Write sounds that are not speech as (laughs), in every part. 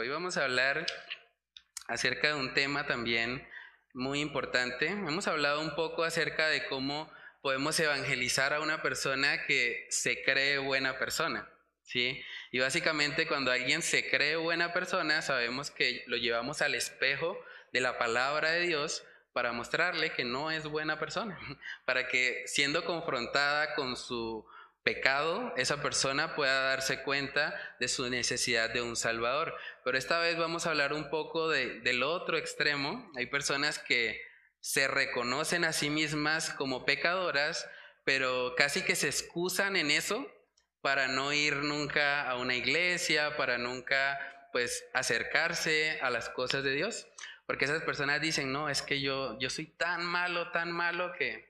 Hoy vamos a hablar acerca de un tema también muy importante. Hemos hablado un poco acerca de cómo podemos evangelizar a una persona que se cree buena persona. ¿sí? Y básicamente cuando alguien se cree buena persona, sabemos que lo llevamos al espejo de la palabra de Dios para mostrarle que no es buena persona, (laughs) para que siendo confrontada con su pecado, esa persona pueda darse cuenta de su necesidad de un Salvador. Pero esta vez vamos a hablar un poco del otro extremo. Hay personas que se reconocen a sí mismas como pecadoras, pero casi que se excusan en eso para no ir nunca a una iglesia, para nunca pues acercarse a las cosas de Dios. Porque esas personas dicen, no, es que yo, yo soy tan malo, tan malo que,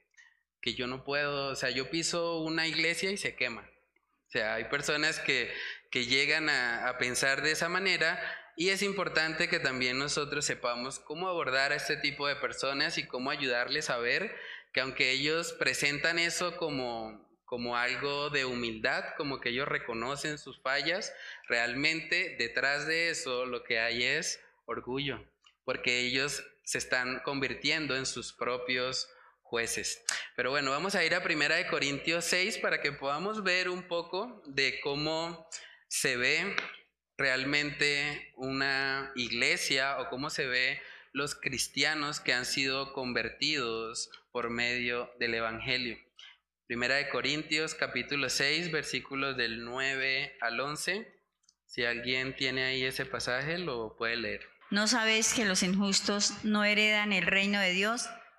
que yo no puedo, o sea, yo piso una iglesia y se quema. O sea, hay personas que, que llegan a, a pensar de esa manera y es importante que también nosotros sepamos cómo abordar a este tipo de personas y cómo ayudarles a ver que aunque ellos presentan eso como, como algo de humildad, como que ellos reconocen sus fallas, realmente detrás de eso lo que hay es orgullo, porque ellos se están convirtiendo en sus propios jueces. Pero bueno, vamos a ir a Primera de Corintios 6 para que podamos ver un poco de cómo se ve realmente una iglesia o cómo se ve los cristianos que han sido convertidos por medio del evangelio. Primera de Corintios capítulo 6 versículos del 9 al 11. Si alguien tiene ahí ese pasaje, lo puede leer. ¿No sabéis que los injustos no heredan el reino de Dios?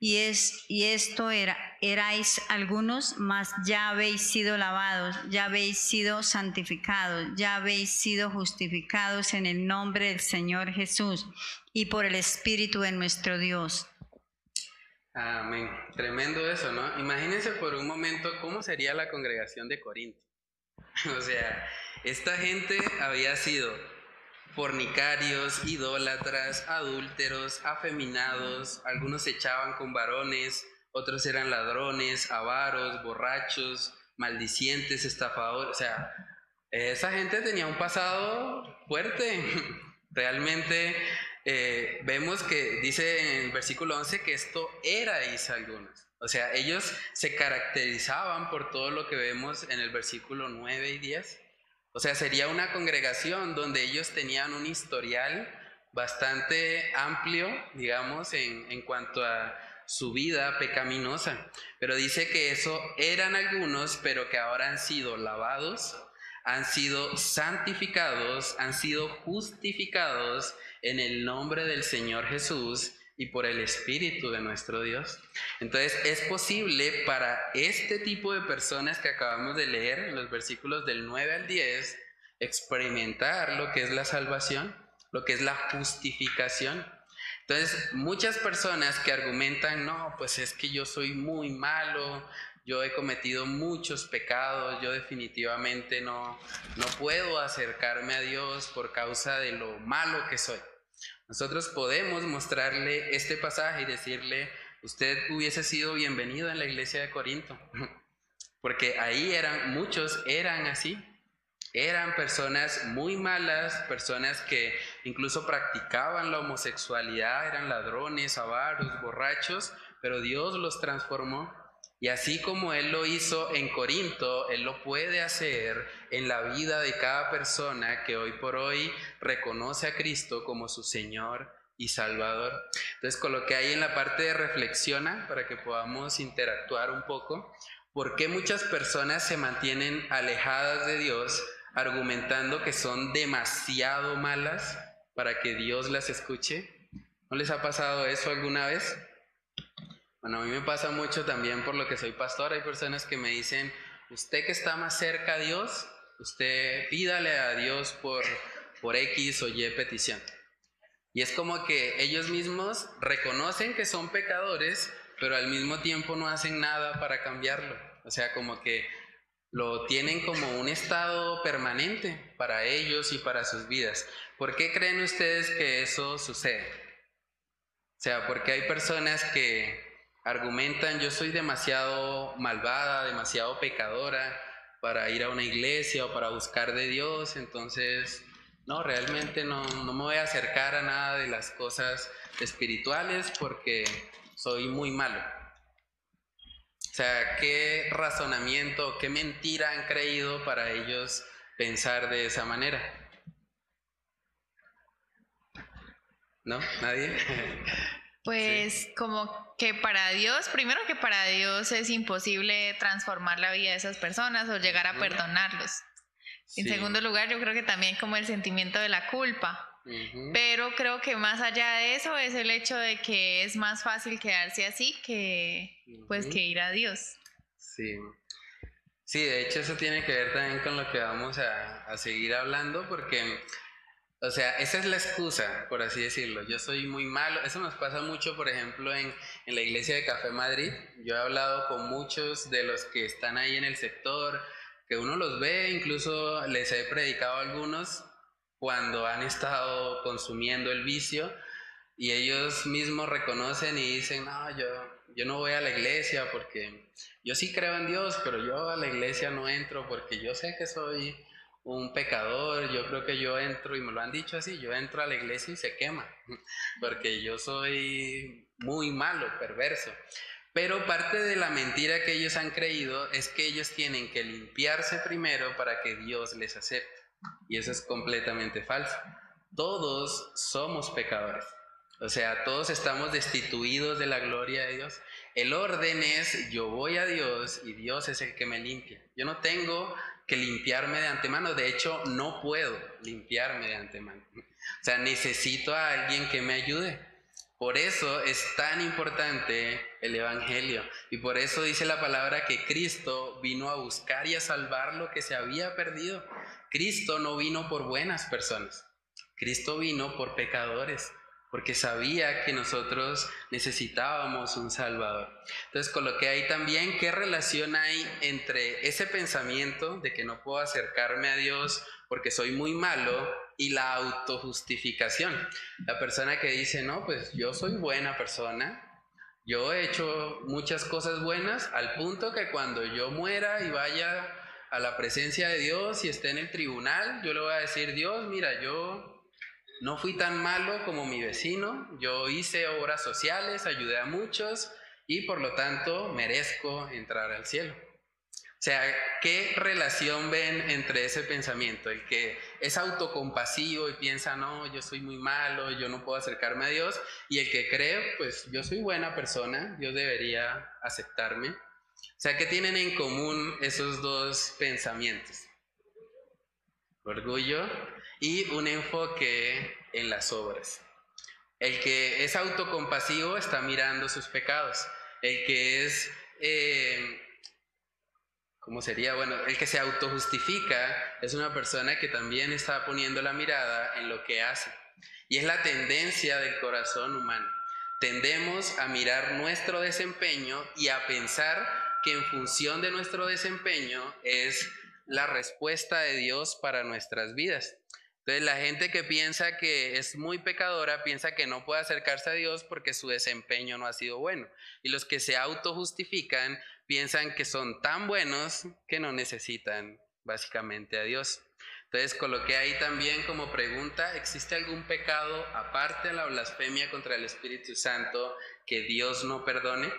Y, es, y esto era, erais algunos, mas ya habéis sido lavados, ya habéis sido santificados, ya habéis sido justificados en el nombre del Señor Jesús y por el Espíritu de nuestro Dios. Amén. Tremendo eso, ¿no? Imagínense por un momento cómo sería la congregación de Corinto. (laughs) o sea, esta gente había sido fornicarios, idólatras, adúlteros, afeminados, algunos se echaban con varones, otros eran ladrones, avaros, borrachos, maldicientes, estafadores, o sea, esa gente tenía un pasado fuerte. (laughs) Realmente eh, vemos que dice en el versículo 11 que esto erais algunos. O sea, ellos se caracterizaban por todo lo que vemos en el versículo 9 y 10. O sea, sería una congregación donde ellos tenían un historial bastante amplio, digamos, en, en cuanto a su vida pecaminosa. Pero dice que eso eran algunos, pero que ahora han sido lavados, han sido santificados, han sido justificados en el nombre del Señor Jesús y por el Espíritu de nuestro Dios. Entonces es posible para este tipo de personas que acabamos de leer en los versículos del 9 al 10 experimentar lo que es la salvación, lo que es la justificación. Entonces muchas personas que argumentan, no, pues es que yo soy muy malo, yo he cometido muchos pecados, yo definitivamente no, no puedo acercarme a Dios por causa de lo malo que soy. Nosotros podemos mostrarle este pasaje y decirle, usted hubiese sido bienvenido en la iglesia de Corinto, (laughs) porque ahí eran, muchos eran así, eran personas muy malas, personas que incluso practicaban la homosexualidad, eran ladrones, avaros, borrachos, pero Dios los transformó y así como Él lo hizo en Corinto, Él lo puede hacer en la vida de cada persona que hoy por hoy reconoce a Cristo como su Señor y Salvador. Entonces coloqué ahí en la parte de reflexiona para que podamos interactuar un poco. ¿Por qué muchas personas se mantienen alejadas de Dios argumentando que son demasiado malas para que Dios las escuche? ¿No les ha pasado eso alguna vez? Bueno, a mí me pasa mucho también por lo que soy pastor. Hay personas que me dicen, usted que está más cerca a Dios, usted pídale a Dios por, por X o Y petición. Y es como que ellos mismos reconocen que son pecadores, pero al mismo tiempo no hacen nada para cambiarlo. O sea, como que lo tienen como un estado permanente para ellos y para sus vidas. ¿Por qué creen ustedes que eso sucede? O sea, porque hay personas que argumentan, yo soy demasiado malvada, demasiado pecadora para ir a una iglesia o para buscar de Dios, entonces, no, realmente no, no me voy a acercar a nada de las cosas espirituales porque soy muy malo. O sea, ¿qué razonamiento, qué mentira han creído para ellos pensar de esa manera? ¿No? ¿Nadie? (laughs) Pues como que para Dios, primero que para Dios es imposible transformar la vida de esas personas o llegar a perdonarlos. En segundo lugar, yo creo que también como el sentimiento de la culpa. Pero creo que más allá de eso es el hecho de que es más fácil quedarse así que pues que ir a Dios. Sí. Sí, de hecho eso tiene que ver también con lo que vamos a, a seguir hablando porque o sea, esa es la excusa, por así decirlo. Yo soy muy malo. Eso nos pasa mucho, por ejemplo, en, en, la iglesia de Café Madrid. Yo he hablado con muchos de los que están ahí en el sector, que uno los ve, incluso les he predicado a algunos cuando han estado consumiendo el vicio y ellos mismos reconocen y dicen, no, yo, yo no voy a la iglesia porque yo sí creo en Dios, pero yo a la iglesia no entro porque yo sé que soy un pecador, yo creo que yo entro, y me lo han dicho así, yo entro a la iglesia y se quema, (laughs) porque yo soy muy malo, perverso. Pero parte de la mentira que ellos han creído es que ellos tienen que limpiarse primero para que Dios les acepte. Y eso es completamente falso. Todos somos pecadores. O sea, todos estamos destituidos de la gloria de Dios. El orden es yo voy a Dios y Dios es el que me limpia. Yo no tengo que limpiarme de antemano. De hecho, no puedo limpiarme de antemano. O sea, necesito a alguien que me ayude. Por eso es tan importante el Evangelio. Y por eso dice la palabra que Cristo vino a buscar y a salvar lo que se había perdido. Cristo no vino por buenas personas, Cristo vino por pecadores, porque sabía que nosotros necesitábamos un Salvador. Entonces coloqué ahí también qué relación hay entre ese pensamiento de que no puedo acercarme a Dios porque soy muy malo y la autojustificación. La persona que dice, no, pues yo soy buena persona, yo he hecho muchas cosas buenas al punto que cuando yo muera y vaya a la presencia de Dios y esté en el tribunal, yo le voy a decir, Dios, mira, yo no fui tan malo como mi vecino, yo hice obras sociales, ayudé a muchos y por lo tanto merezco entrar al cielo. O sea, ¿qué relación ven entre ese pensamiento? El que es autocompasivo y piensa, no, yo soy muy malo, yo no puedo acercarme a Dios, y el que cree, pues yo soy buena persona, Dios debería aceptarme. O sea, ¿qué tienen en común esos dos pensamientos? Orgullo y un enfoque en las obras. El que es autocompasivo está mirando sus pecados. El que es, eh, ¿cómo sería? Bueno, el que se autojustifica es una persona que también está poniendo la mirada en lo que hace. Y es la tendencia del corazón humano. Tendemos a mirar nuestro desempeño y a pensar que en función de nuestro desempeño es la respuesta de Dios para nuestras vidas. Entonces la gente que piensa que es muy pecadora piensa que no puede acercarse a Dios porque su desempeño no ha sido bueno. Y los que se autojustifican piensan que son tan buenos que no necesitan básicamente a Dios. Entonces coloqué ahí también como pregunta, ¿existe algún pecado aparte de la blasfemia contra el Espíritu Santo que Dios no perdone?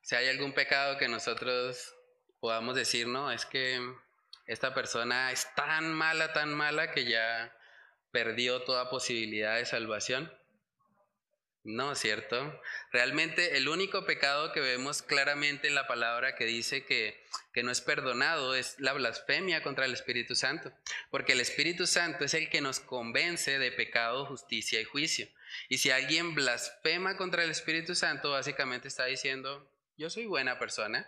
Si hay algún pecado que nosotros podamos decir, no, es que esta persona es tan mala, tan mala que ya perdió toda posibilidad de salvación. No, ¿cierto? Realmente el único pecado que vemos claramente en la palabra que dice que, que, no es perdonado es la blasfemia contra el Espíritu Santo, porque el Espíritu Santo es el que nos convence de pecado, justicia y juicio. Y si alguien blasfema contra el Espíritu Santo, básicamente está diciendo, yo soy buena persona.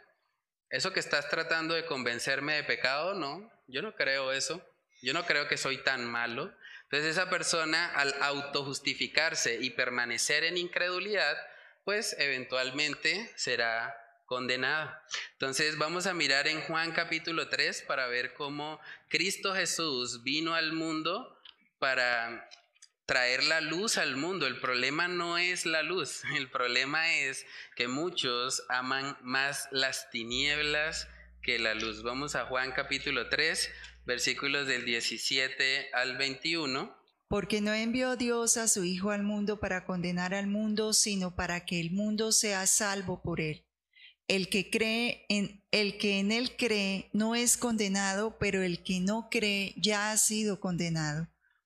Eso que estás tratando de convencerme de pecado, no, yo no creo eso. Yo no creo que soy tan malo. Entonces esa persona al autojustificarse y permanecer en incredulidad, pues eventualmente será condenado. Entonces vamos a mirar en Juan capítulo 3 para ver cómo Cristo Jesús vino al mundo para traer la luz al mundo. El problema no es la luz, (laughs) el problema es que muchos aman más las tinieblas que la luz. Vamos a Juan capítulo 3, versículos del 17 al 21. Porque no envió Dios a su Hijo al mundo para condenar al mundo, sino para que el mundo sea salvo por él. El que cree en el que en él cree no es condenado, pero el que no cree ya ha sido condenado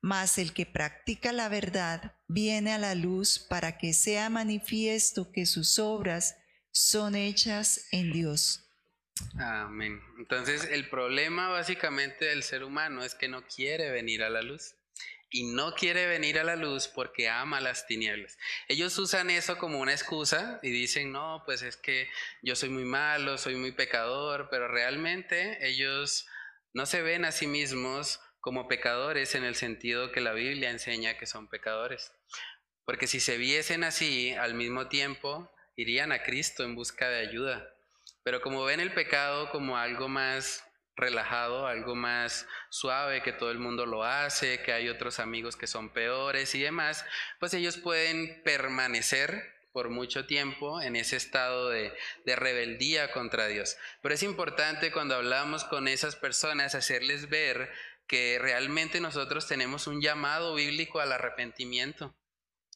mas el que practica la verdad viene a la luz para que sea manifiesto que sus obras son hechas en Dios. Amén. Entonces el problema básicamente del ser humano es que no quiere venir a la luz. Y no quiere venir a la luz porque ama las tinieblas. Ellos usan eso como una excusa y dicen, no, pues es que yo soy muy malo, soy muy pecador, pero realmente ellos no se ven a sí mismos como pecadores en el sentido que la Biblia enseña que son pecadores. Porque si se viesen así al mismo tiempo, irían a Cristo en busca de ayuda. Pero como ven el pecado como algo más relajado, algo más suave, que todo el mundo lo hace, que hay otros amigos que son peores y demás, pues ellos pueden permanecer por mucho tiempo en ese estado de, de, rebeldía contra Dios. Pero es importante cuando hablamos con esas personas hacerles ver que realmente nosotros tenemos un llamado bíblico al arrepentimiento.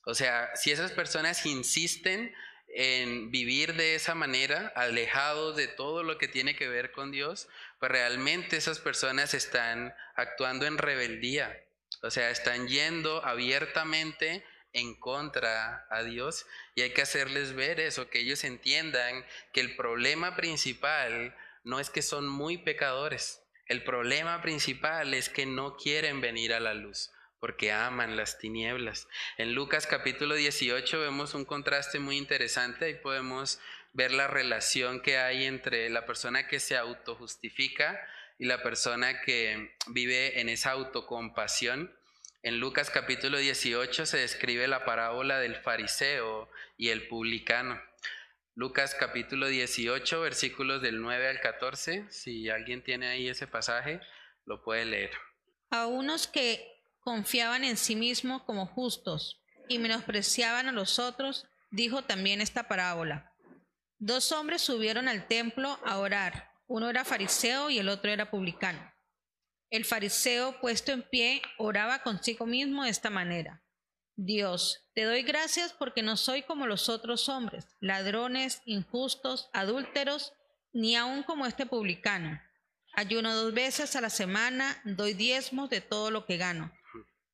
O sea, si esas personas insisten en vivir de esa manera, alejados de todo lo que tiene que ver con Dios, pues realmente esas personas están actuando en rebeldía. O sea, están yendo abiertamente en contra a Dios y hay que hacerles ver eso, que ellos entiendan que el problema principal no es que son muy pecadores, el problema principal es que no quieren venir a la luz porque aman las tinieblas. En Lucas capítulo 18 vemos un contraste muy interesante, ahí podemos ver la relación que hay entre la persona que se autojustifica y la persona que vive en esa autocompasión. En Lucas capítulo 18 se describe la parábola del fariseo y el publicano. Lucas capítulo 18, versículos del 9 al 14. Si alguien tiene ahí ese pasaje, lo puede leer. A unos que confiaban en sí mismos como justos y menospreciaban a los otros, dijo también esta parábola. Dos hombres subieron al templo a orar. Uno era fariseo y el otro era publicano. El fariseo, puesto en pie, oraba consigo mismo de esta manera. Dios, te doy gracias porque no soy como los otros hombres, ladrones, injustos, adúlteros, ni aun como este publicano. Ayuno dos veces a la semana, doy diezmos de todo lo que gano.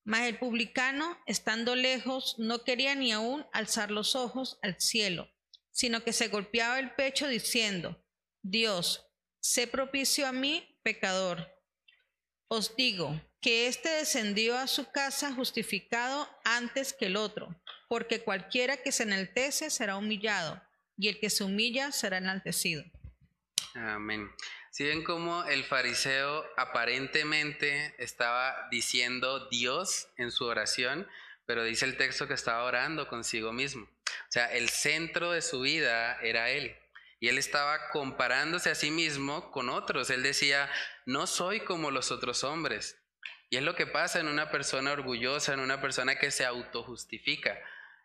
Mas el publicano, estando lejos, no quería ni aun alzar los ojos al cielo, sino que se golpeaba el pecho diciendo, Dios, sé propicio a mí, pecador. Os digo, que éste descendió a su casa justificado antes que el otro, porque cualquiera que se enaltece será humillado, y el que se humilla será enaltecido. Amén. Si ven cómo el fariseo aparentemente estaba diciendo Dios en su oración, pero dice el texto que estaba orando consigo mismo. O sea, el centro de su vida era él. Y él estaba comparándose a sí mismo con otros. Él decía, no soy como los otros hombres. Y es lo que pasa en una persona orgullosa, en una persona que se autojustifica.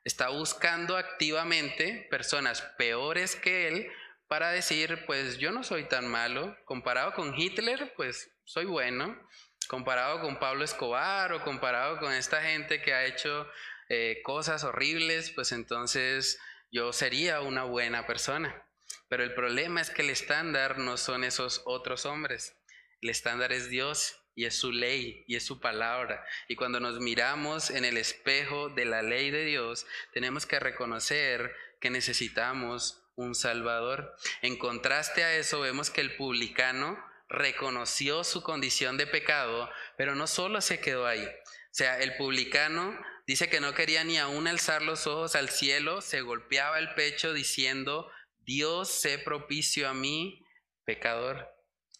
Está buscando activamente personas peores que él para decir, pues yo no soy tan malo. Comparado con Hitler, pues soy bueno. Comparado con Pablo Escobar o comparado con esta gente que ha hecho eh, cosas horribles, pues entonces yo sería una buena persona. Pero el problema es que el estándar no son esos otros hombres. El estándar es Dios y es su ley y es su palabra. Y cuando nos miramos en el espejo de la ley de Dios, tenemos que reconocer que necesitamos un Salvador. En contraste a eso, vemos que el publicano reconoció su condición de pecado, pero no solo se quedó ahí. O sea, el publicano dice que no quería ni aún alzar los ojos al cielo, se golpeaba el pecho diciendo, Dios sé propicio a mí, pecador.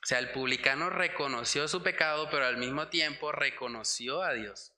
O sea, el publicano reconoció su pecado, pero al mismo tiempo reconoció a Dios.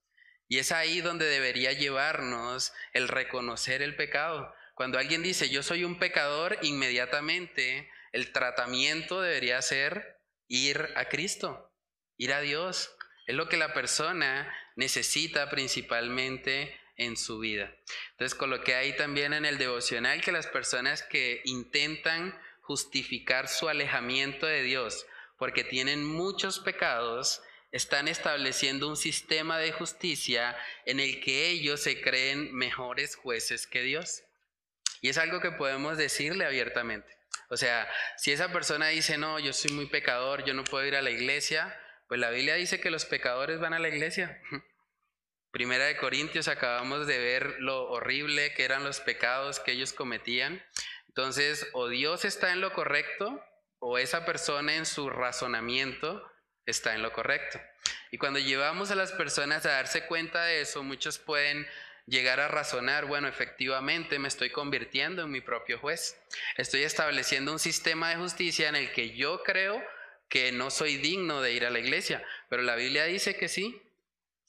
Y es ahí donde debería llevarnos el reconocer el pecado. Cuando alguien dice, yo soy un pecador, inmediatamente el tratamiento debería ser ir a Cristo, ir a Dios. Es lo que la persona necesita principalmente en su vida. Entonces coloqué ahí también en el devocional que las personas que intentan justificar su alejamiento de Dios porque tienen muchos pecados, están estableciendo un sistema de justicia en el que ellos se creen mejores jueces que Dios. Y es algo que podemos decirle abiertamente. O sea, si esa persona dice, no, yo soy muy pecador, yo no puedo ir a la iglesia, pues la Biblia dice que los pecadores van a la iglesia. Primera de Corintios acabamos de ver lo horrible que eran los pecados que ellos cometían. Entonces, o Dios está en lo correcto, o esa persona en su razonamiento está en lo correcto. Y cuando llevamos a las personas a darse cuenta de eso, muchos pueden llegar a razonar, bueno, efectivamente me estoy convirtiendo en mi propio juez. Estoy estableciendo un sistema de justicia en el que yo creo que no soy digno de ir a la iglesia, pero la Biblia dice que sí,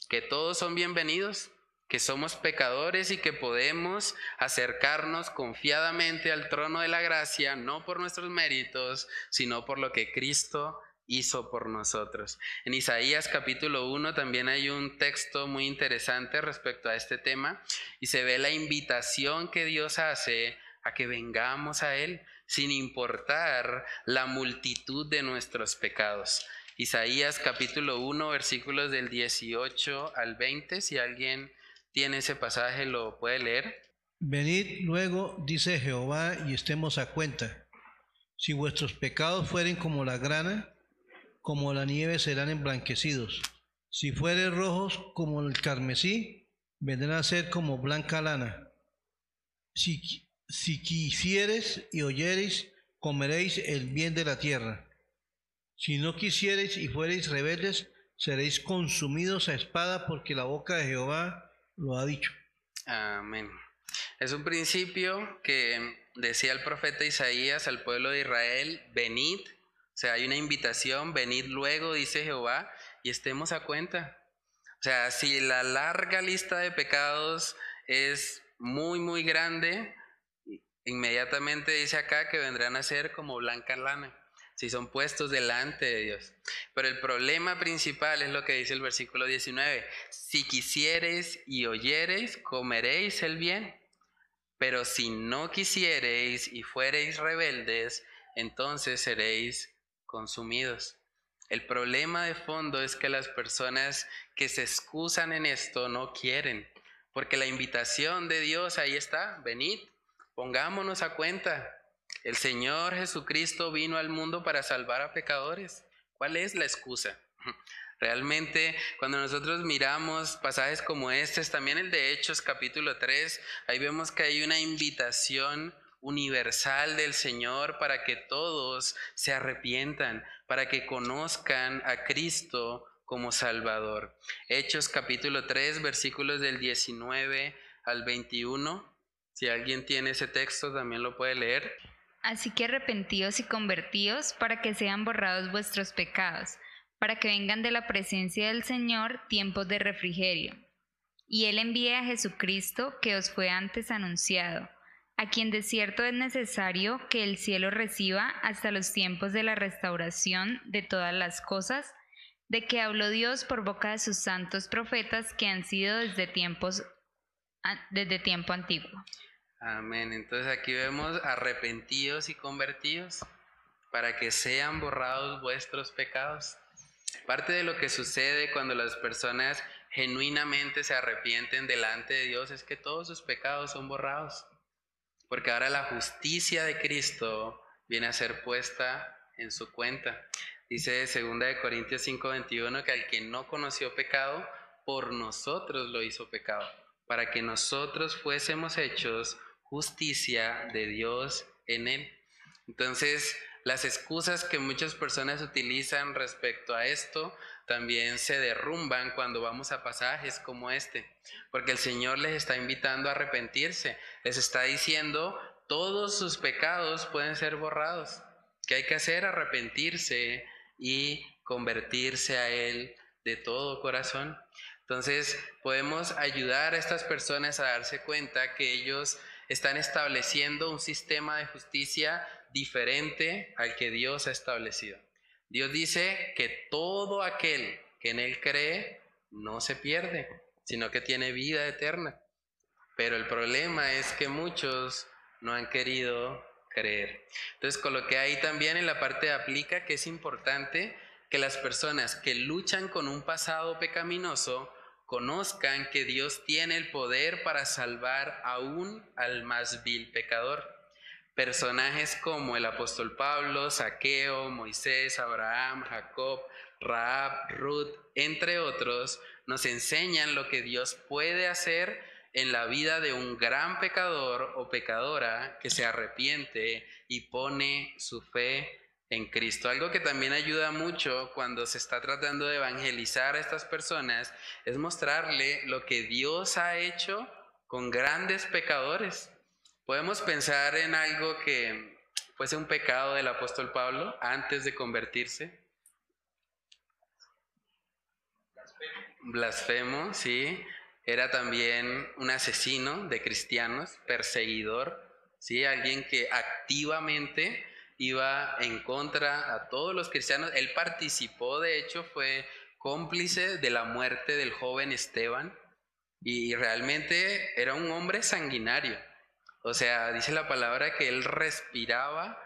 que todos son bienvenidos, que somos pecadores y que podemos acercarnos confiadamente al trono de la gracia, no por nuestros méritos, sino por lo que Cristo hizo por nosotros. En Isaías capítulo 1 también hay un texto muy interesante respecto a este tema y se ve la invitación que Dios hace a que vengamos a Él sin importar la multitud de nuestros pecados. Isaías capítulo 1 versículos del 18 al 20, si alguien tiene ese pasaje lo puede leer. Venid luego, dice Jehová, y estemos a cuenta. Si vuestros pecados fueren como la grana, como la nieve serán emblanquecidos. Si fueren rojos como el carmesí, vendrán a ser como blanca lana. Si, si quisieres y oyereis, comeréis el bien de la tierra. Si no quisiereis y fuereis rebeldes, seréis consumidos a espada, porque la boca de Jehová lo ha dicho. Amén. Es un principio que decía el profeta Isaías al pueblo de Israel, venid, o sea, hay una invitación, venid luego, dice Jehová, y estemos a cuenta. O sea, si la larga lista de pecados es muy, muy grande, inmediatamente dice acá que vendrán a ser como blanca lana si son puestos delante de Dios. Pero el problema principal es lo que dice el versículo 19. Si quisiereis y oyereis, comeréis el bien. Pero si no quisiereis y fuereis rebeldes, entonces seréis consumidos. El problema de fondo es que las personas que se excusan en esto no quieren, porque la invitación de Dios ahí está, venid, pongámonos a cuenta, el Señor Jesucristo vino al mundo para salvar a pecadores. ¿Cuál es la excusa? (laughs) Realmente, cuando nosotros miramos pasajes como este, también el de Hechos capítulo 3, ahí vemos que hay una invitación universal del Señor para que todos se arrepientan, para que conozcan a Cristo como Salvador. Hechos capítulo 3, versículos del 19 al 21. Si alguien tiene ese texto, también lo puede leer. Así que arrepentíos y convertíos para que sean borrados vuestros pecados, para que vengan de la presencia del Señor tiempos de refrigerio. Y Él envía a Jesucristo que os fue antes anunciado, a quien de cierto es necesario que el cielo reciba hasta los tiempos de la restauración de todas las cosas, de que habló Dios por boca de sus santos profetas que han sido desde tiempos desde tiempo antiguo. Amén. Entonces aquí vemos arrepentidos y convertidos para que sean borrados vuestros pecados. Parte de lo que sucede cuando las personas genuinamente se arrepienten delante de Dios es que todos sus pecados son borrados. Porque ahora la justicia de Cristo viene a ser puesta en su cuenta. Dice 2 de Corintios 5:21 que al que no conoció pecado, por nosotros lo hizo pecado, para que nosotros fuésemos hechos justicia de Dios en él. Entonces, las excusas que muchas personas utilizan respecto a esto también se derrumban cuando vamos a pasajes como este, porque el Señor les está invitando a arrepentirse, les está diciendo, todos sus pecados pueden ser borrados, que hay que hacer arrepentirse y convertirse a Él de todo corazón. Entonces podemos ayudar a estas personas a darse cuenta que ellos están estableciendo un sistema de justicia diferente al que Dios ha establecido. Dios dice que todo aquel que en Él cree no se pierde, sino que tiene vida eterna. Pero el problema es que muchos no han querido creer. Entonces coloqué ahí también en la parte de aplica que es importante que las personas que luchan con un pasado pecaminoso conozcan que Dios tiene el poder para salvar aún al más vil pecador. Personajes como el apóstol Pablo, Saqueo, Moisés, Abraham, Jacob, Raab, Ruth, entre otros, nos enseñan lo que Dios puede hacer en la vida de un gran pecador o pecadora que se arrepiente y pone su fe en Cristo. Algo que también ayuda mucho cuando se está tratando de evangelizar a estas personas es mostrarle lo que Dios ha hecho con grandes pecadores. Podemos pensar en algo que fuese un pecado del apóstol Pablo antes de convertirse. Blasfemo, sí. Era también un asesino de cristianos, perseguidor, sí, alguien que activamente iba en contra a todos los cristianos. Él participó, de hecho, fue cómplice de la muerte del joven Esteban y realmente era un hombre sanguinario. O sea, dice la palabra que él respiraba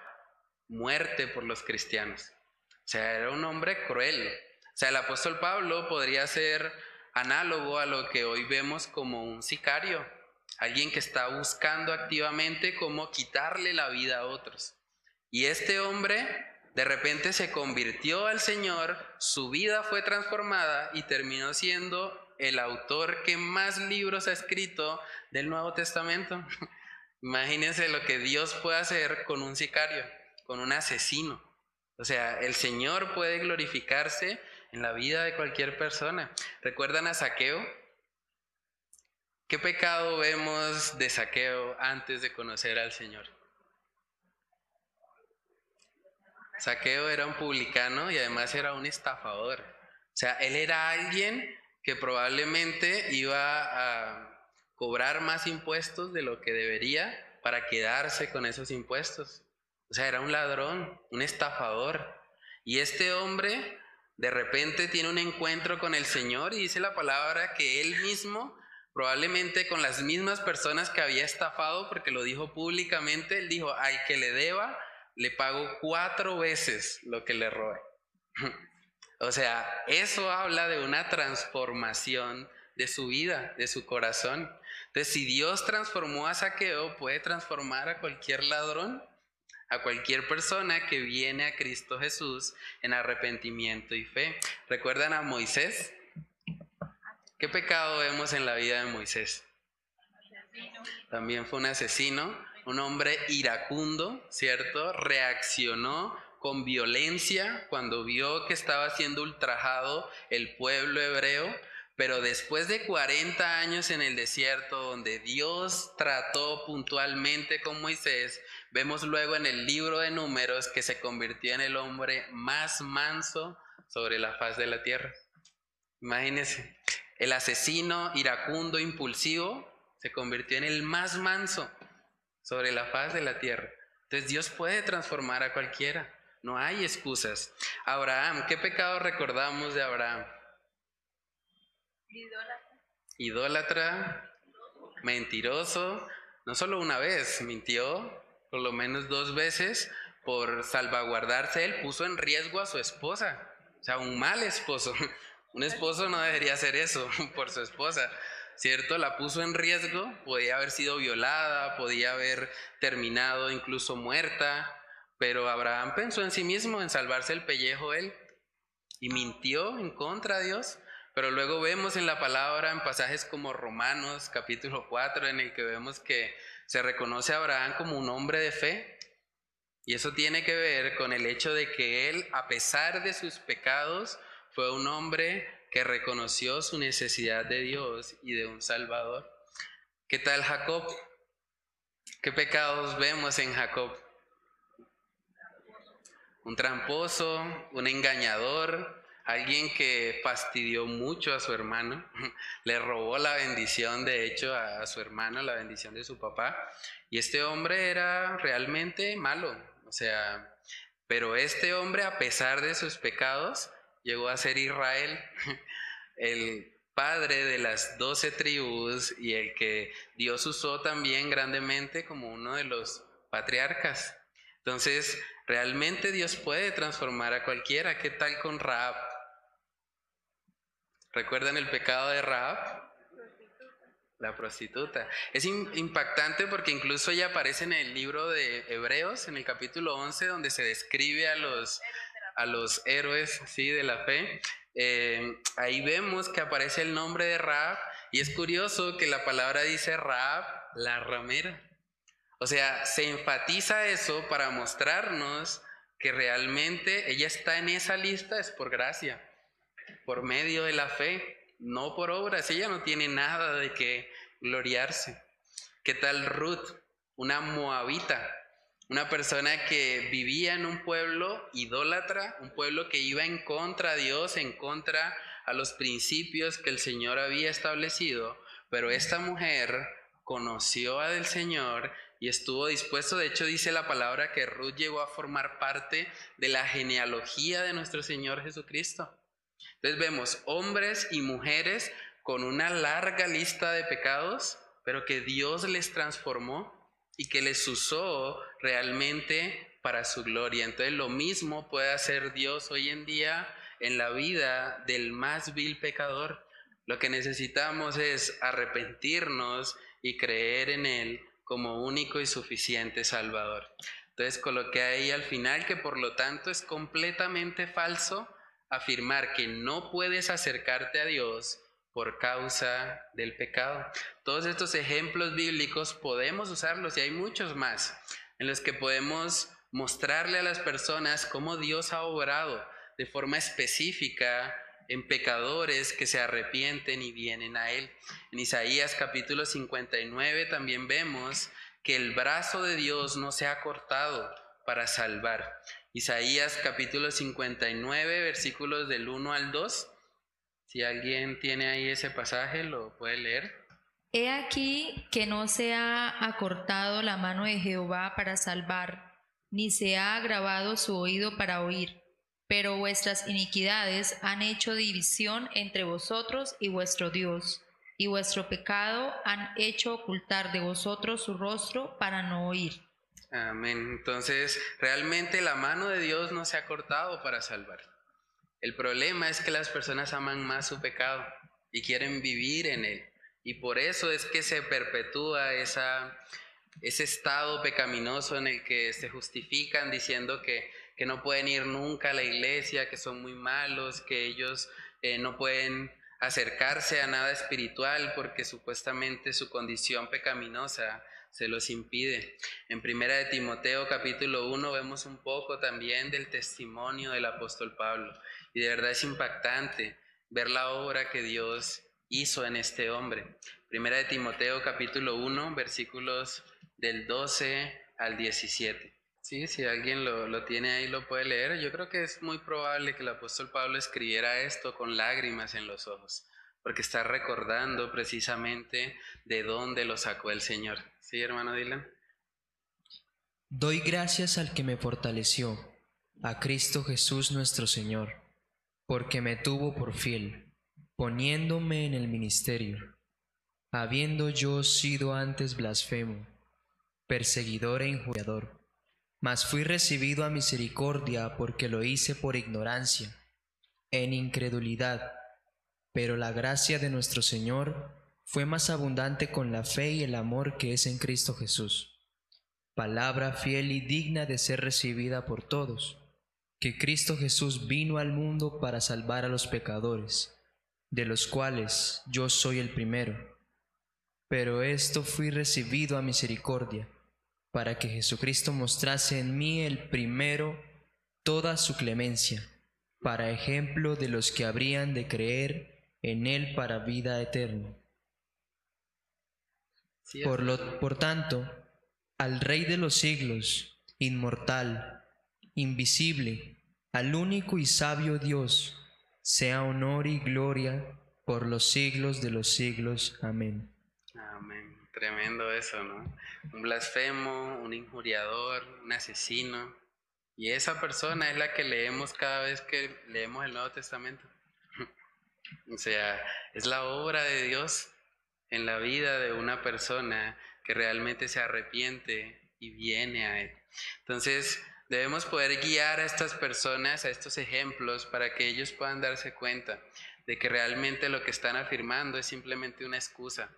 muerte por los cristianos. O sea, era un hombre cruel. O sea, el apóstol Pablo podría ser análogo a lo que hoy vemos como un sicario, alguien que está buscando activamente cómo quitarle la vida a otros. Y este hombre de repente se convirtió al Señor, su vida fue transformada y terminó siendo el autor que más libros ha escrito del Nuevo Testamento. (laughs) Imagínense lo que Dios puede hacer con un sicario, con un asesino. O sea, el Señor puede glorificarse en la vida de cualquier persona. ¿Recuerdan a Saqueo? ¿Qué pecado vemos de Saqueo antes de conocer al Señor? Saqueo era un publicano y además era un estafador. O sea, él era alguien que probablemente iba a cobrar más impuestos de lo que debería para quedarse con esos impuestos. O sea, era un ladrón, un estafador. Y este hombre de repente tiene un encuentro con el Señor y dice la palabra que él mismo, probablemente con las mismas personas que había estafado, porque lo dijo públicamente, él dijo, al que le deba, le pago cuatro veces lo que le robe. (laughs) o sea, eso habla de una transformación de su vida, de su corazón. Entonces, si Dios transformó a Saqueo, puede transformar a cualquier ladrón, a cualquier persona que viene a Cristo Jesús en arrepentimiento y fe. ¿Recuerdan a Moisés? ¿Qué pecado vemos en la vida de Moisés? También fue un asesino, un hombre iracundo, ¿cierto? Reaccionó con violencia cuando vio que estaba siendo ultrajado el pueblo hebreo, pero después de 40 años en el desierto donde Dios trató puntualmente con Moisés, vemos luego en el libro de números que se convirtió en el hombre más manso sobre la faz de la tierra. Imagínense, el asesino iracundo, impulsivo, se convirtió en el más manso sobre la faz de la tierra. Entonces Dios puede transformar a cualquiera. No hay excusas. Abraham, ¿qué pecado recordamos de Abraham? Idólatra. Idólatra, mentiroso. No solo una vez, mintió por lo menos dos veces por salvaguardarse. Él puso en riesgo a su esposa. O sea, un mal esposo. (laughs) Un esposo no debería hacer eso (laughs) por su esposa. ¿Cierto? La puso en riesgo, podía haber sido violada, podía haber terminado incluso muerta, pero Abraham pensó en sí mismo, en salvarse el pellejo él, y mintió en contra de Dios. Pero luego vemos en la palabra, en pasajes como Romanos capítulo 4, en el que vemos que se reconoce a Abraham como un hombre de fe. Y eso tiene que ver con el hecho de que él, a pesar de sus pecados, fue un hombre que reconoció su necesidad de Dios y de un Salvador. ¿Qué tal Jacob? ¿Qué pecados vemos en Jacob? Un tramposo, un engañador, alguien que fastidió mucho a su hermano, (laughs) le robó la bendición, de hecho, a, su hermano, la bendición de su papá. Y este hombre era realmente malo, o sea, pero este hombre, a pesar de sus pecados, llegó a ser Israel, (laughs) el padre de las doce tribus y el que Dios usó también grandemente como uno de los patriarcas. Entonces, realmente Dios puede transformar a cualquiera. ¿Qué tal con Raab? ¿Recuerdan el pecado de Raab? La prostituta. Es impactante porque incluso ya aparece en el libro de Hebreos, en el capítulo 11, donde se describe a los, a los héroes ¿sí? de la fe. Eh, ahí vemos que aparece el nombre de Raab y es curioso que la palabra dice Raab, la ramera. O sea, se enfatiza eso para mostrarnos que realmente ella está en esa lista es por gracia por medio de la fe, no por obras. Ella no tiene nada de que gloriarse. ¿Qué tal Ruth? Una moabita, una persona que vivía en un pueblo idólatra, un pueblo que iba en contra de Dios, en contra a los principios que el Señor había establecido, pero esta mujer conoció a del Señor y estuvo dispuesto, de hecho dice la palabra que Ruth llegó a formar parte de la genealogía de nuestro Señor Jesucristo. Entonces vemos hombres y mujeres con una larga lista de pecados, pero que Dios les transformó y que les usó realmente para su gloria. Entonces lo mismo puede hacer Dios hoy en día en la vida del más vil pecador. Lo que necesitamos es arrepentirnos y creer en Él como único y suficiente Salvador. Entonces coloqué ahí al final que por lo tanto es completamente falso afirmar que no puedes acercarte a Dios por causa del pecado. Todos estos ejemplos bíblicos podemos usarlos y hay muchos más en los que podemos mostrarle a las personas cómo Dios ha obrado de forma específica en pecadores que se arrepienten y vienen a Él. En Isaías capítulo 59 también vemos que el brazo de Dios no se ha cortado para salvar. Isaías capítulo 59, versículos del 1 al 2. Si alguien tiene ahí ese pasaje, lo puede leer. He aquí que no se ha acortado la mano de Jehová para salvar, ni se ha agravado su oído para oír, pero vuestras iniquidades han hecho división entre vosotros y vuestro Dios, y vuestro pecado han hecho ocultar de vosotros su rostro para no oír. Amén. Entonces, realmente la mano de Dios no se ha cortado para salvar. El problema es que las personas aman más su pecado y quieren vivir en él. Y por eso es que se perpetúa ese estado pecaminoso en el que se justifican diciendo que, que no pueden ir nunca a la iglesia, que son muy malos, que ellos eh, no pueden acercarse a nada espiritual porque supuestamente su condición pecaminosa se los impide. En primera de Timoteo capítulo 1 vemos un poco también del testimonio del apóstol Pablo y de verdad es impactante ver la obra que Dios hizo en este hombre. Primera de Timoteo capítulo 1 versículos del 12 al 17. Sí, si alguien lo, lo, tiene ahí lo puede leer. Yo creo que es muy probable que el apóstol Pablo escribiera esto con lágrimas en los ojos, porque está recordando precisamente de dónde lo sacó el Señor. Sí, hermano Dylan. Doy gracias al que me fortaleció, a Cristo Jesús nuestro Señor, porque me tuvo por fiel, poniéndome en el ministerio, habiendo yo sido antes blasfemo, perseguidor e injuriador, mas fui recibido a misericordia porque lo hice por ignorancia, en incredulidad, pero la gracia de nuestro Señor fue más abundante con la fe y el amor que es en Cristo Jesús. Palabra fiel y digna de ser recibida por todos, que Cristo Jesús vino al mundo para salvar a los pecadores, de los cuales yo soy el primero. Pero esto fui recibido a misericordia, para que Jesucristo mostrase en mí el primero toda su clemencia, para ejemplo de los que habrían de creer en Él para vida eterna. Por, lo, por tanto, al Rey de los siglos, inmortal, invisible, al único y sabio Dios, sea honor y gloria por los siglos de los siglos. Amén. Amén. Tremendo eso, ¿no? Un blasfemo, un injuriador, un asesino. Y esa persona es la que leemos cada vez que leemos el Nuevo Testamento. (laughs) o sea, es la obra de Dios en la vida de una persona que realmente se arrepiente y viene a Él. Entonces, debemos poder guiar a estas personas, a estos ejemplos, para que ellos puedan darse cuenta de que realmente lo que están afirmando es simplemente una excusa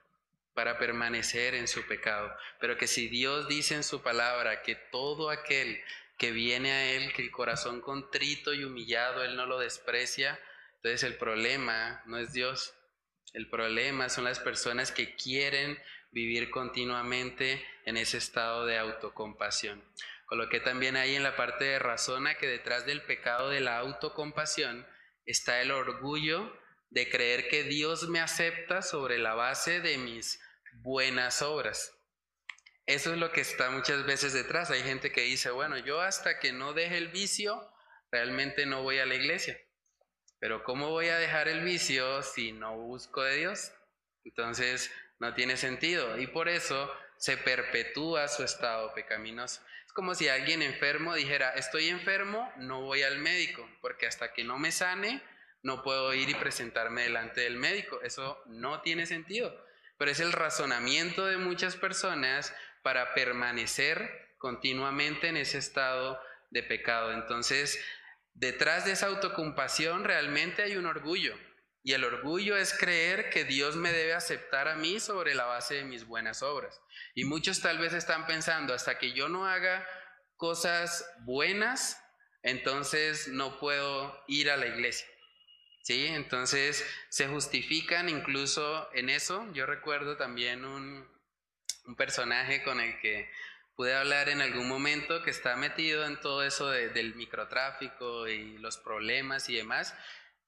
para permanecer en su pecado, pero que si Dios dice en su palabra que todo aquel que viene a Él, que el corazón contrito y humillado, Él no lo desprecia, entonces el problema no es Dios, el problema son las personas que quieren vivir continuamente en ese estado de autocompasión. Coloqué también ahí en la parte de razona que detrás del pecado de la autocompasión está el orgullo de creer que Dios me acepta sobre la base de mis buenas obras. Eso es lo que está muchas veces detrás. Hay gente que dice, bueno, yo hasta que no deje el vicio, realmente no voy a la iglesia. Pero ¿cómo voy a dejar el vicio si no busco de Dios? Entonces no tiene sentido. Y por eso se perpetúa su estado pecaminoso. Es como si alguien enfermo dijera, estoy enfermo, no voy al médico, porque hasta que no me sane, no puedo ir y presentarme delante del médico. Eso no tiene sentido. Pero es el razonamiento de muchas personas para permanecer continuamente en ese estado de pecado. Entonces, detrás de esa autocompasión realmente hay un orgullo. Y el orgullo es creer que Dios me debe aceptar a mí sobre la base de mis buenas obras. Y muchos tal vez están pensando, hasta que yo no haga cosas buenas, entonces no puedo ir a la iglesia. ¿Sí? Entonces se justifican incluso en eso. Yo recuerdo también un, un personaje con el que pude hablar en algún momento que está metido en todo eso de, del microtráfico y los problemas y demás.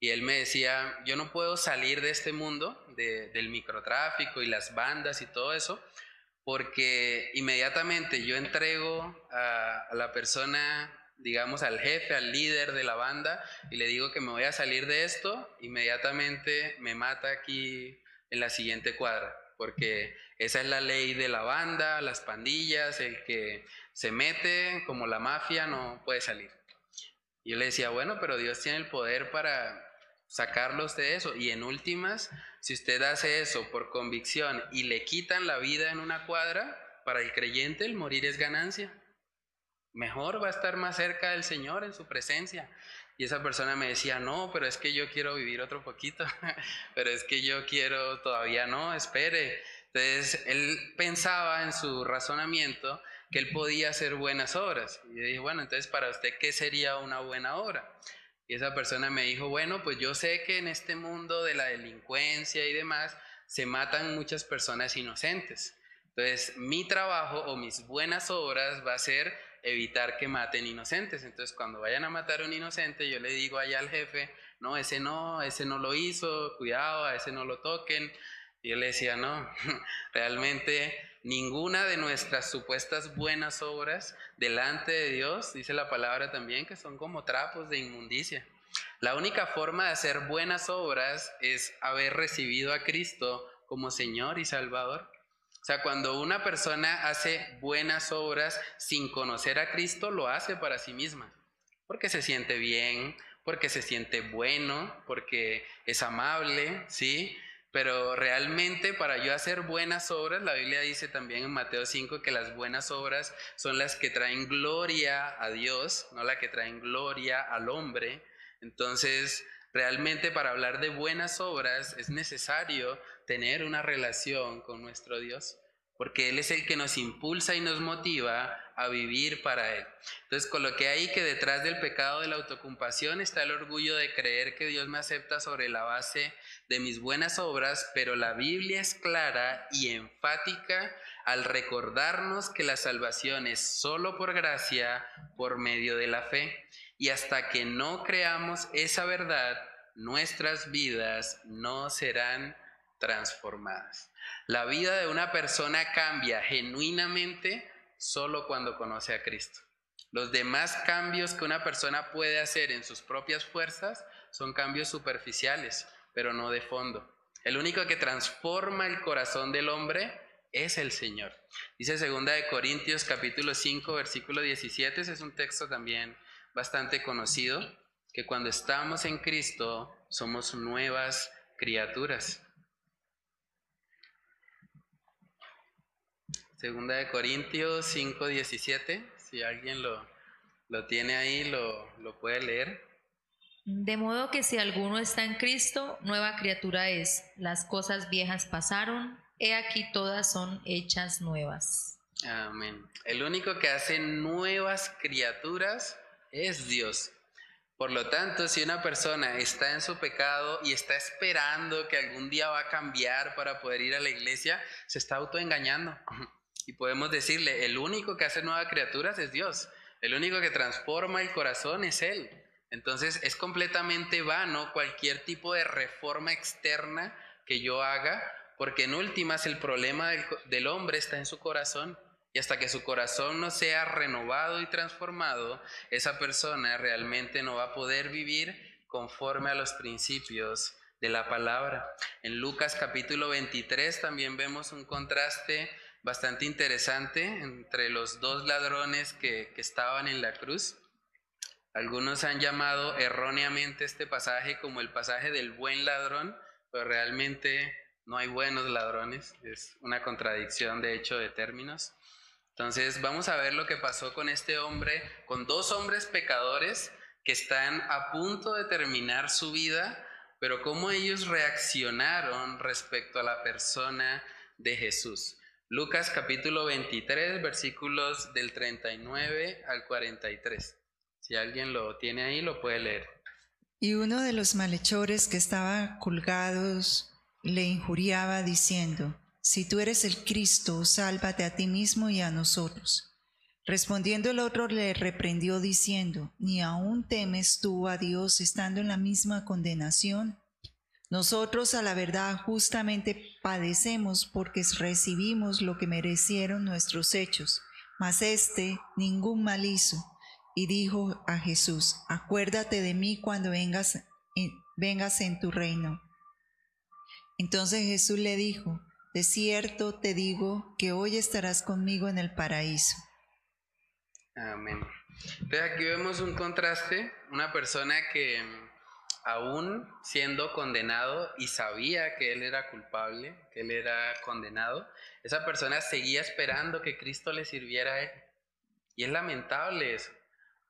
Y él me decía, yo no puedo salir de este mundo de, del microtráfico y las bandas y todo eso, porque inmediatamente yo entrego a, a la persona digamos, al jefe, al líder de la banda, y le digo que me voy a salir de esto, inmediatamente me mata aquí en la siguiente cuadra, porque esa es la ley de la banda, las pandillas, el que se mete como la mafia no puede salir. Y yo le decía, bueno, pero Dios tiene el poder para sacarlos de eso. Y en últimas, si usted hace eso por convicción y le quitan la vida en una cuadra, para el creyente el morir es ganancia mejor va a estar más cerca del Señor en su presencia. Y esa persona me decía, no, pero es que yo quiero vivir otro poquito, (laughs) pero es que yo quiero todavía no, espere. Entonces él pensaba en su razonamiento que él podía hacer buenas obras. Y yo dije, bueno, entonces para usted, ¿qué sería una buena obra? Y esa persona me dijo, bueno, pues yo sé que en este mundo de la delincuencia y demás se matan muchas personas inocentes. Entonces mi trabajo o mis buenas obras va a ser evitar que maten inocentes. Entonces, cuando vayan a matar a un inocente, yo le digo allá al jefe, no, ese no, ese no lo hizo, cuidado, a ese no lo toquen. Y yo le decía, no, (laughs) realmente ninguna de nuestras supuestas buenas obras delante de Dios, dice la palabra también, que son como trapos de inmundicia. La única forma de hacer buenas obras es haber recibido a Cristo como Señor y Salvador. O sea, cuando una persona hace buenas obras sin conocer a Cristo, lo hace para sí misma, porque se siente bien, porque se siente bueno, porque es amable, ¿sí? Pero realmente para yo hacer buenas obras, la Biblia dice también en Mateo 5 que las buenas obras son las que traen gloria a Dios, no las que traen gloria al hombre. Entonces, realmente para hablar de buenas obras es necesario tener una relación con nuestro Dios, porque Él es el que nos impulsa y nos motiva a vivir para Él. Entonces coloqué ahí que detrás del pecado de la autocompasión está el orgullo de creer que Dios me acepta sobre la base de mis buenas obras, pero la Biblia es clara y enfática al recordarnos que la salvación es solo por gracia, por medio de la fe. Y hasta que no creamos esa verdad, nuestras vidas no serán transformadas. La vida de una persona cambia genuinamente solo cuando conoce a Cristo. Los demás cambios que una persona puede hacer en sus propias fuerzas son cambios superficiales, pero no de fondo. El único que transforma el corazón del hombre es el Señor. Dice segunda de Corintios capítulo 5 versículo 17, ese es un texto también bastante conocido, que cuando estamos en Cristo somos nuevas criaturas. Segunda de Corintios 5, 17. Si alguien lo, lo tiene ahí, lo, lo puede leer. De modo que si alguno está en Cristo, nueva criatura es. Las cosas viejas pasaron, he aquí todas son hechas nuevas. Amén. El único que hace nuevas criaturas es Dios. Por lo tanto, si una persona está en su pecado y está esperando que algún día va a cambiar para poder ir a la iglesia, se está autoengañando. (laughs) Y podemos decirle, el único que hace nuevas criaturas es Dios. El único que transforma el corazón es Él. Entonces es completamente vano cualquier tipo de reforma externa que yo haga, porque en últimas el problema del, hombre está en su corazón. Y hasta que su corazón no sea renovado y transformado, esa persona realmente no va a poder vivir conforme a los principios de la palabra. En Lucas capítulo 23 también vemos un contraste bastante interesante entre los dos ladrones que, estaban en la cruz. Algunos han llamado erróneamente este pasaje como el pasaje del buen ladrón, pero realmente no hay buenos ladrones, es una contradicción de hecho de términos. Entonces vamos a ver lo que pasó con este hombre, con dos hombres pecadores que están a punto de terminar su vida, pero cómo ellos reaccionaron respecto a la persona de Jesús. Lucas capítulo 23, versículos del 39 al 43. Si alguien lo tiene ahí, lo puede leer. Y uno de los malhechores que estaba colgados le injuriaba diciendo, Si tú eres el Cristo, sálvate a ti mismo y a nosotros. Respondiendo el otro le reprendió diciendo, ¿Ni aún temes tú a Dios estando en la misma condenación? Nosotros a la verdad justamente padecemos porque recibimos lo que merecieron nuestros hechos, mas éste ningún mal hizo. Y dijo a Jesús, acuérdate de mí cuando vengas en, vengas en tu reino. Entonces Jesús le dijo, de cierto te digo que hoy estarás conmigo en el paraíso. Amén. Entonces aquí vemos un contraste, una persona que aún siendo condenado y sabía que él era culpable, que él era condenado, esa persona seguía esperando que Cristo le sirviera a él. Y es lamentable eso.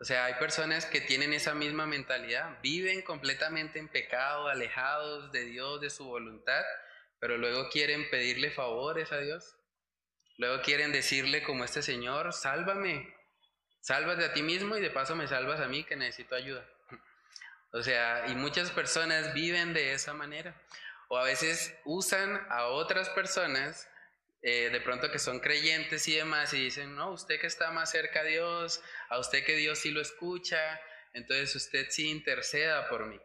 O sea, hay personas que tienen esa misma mentalidad, viven completamente en pecado, alejados de Dios, de su voluntad, pero luego quieren pedirle favores a Dios. Luego quieren decirle como este Señor, sálvame, sálvate a ti mismo y de paso me salvas a mí que necesito ayuda. O sea, y muchas personas viven de esa manera. O a veces usan a otras personas, eh, de pronto que son creyentes y demás, y dicen, no, usted que está más cerca a Dios, a usted que Dios sí lo escucha, entonces usted sí interceda por mí.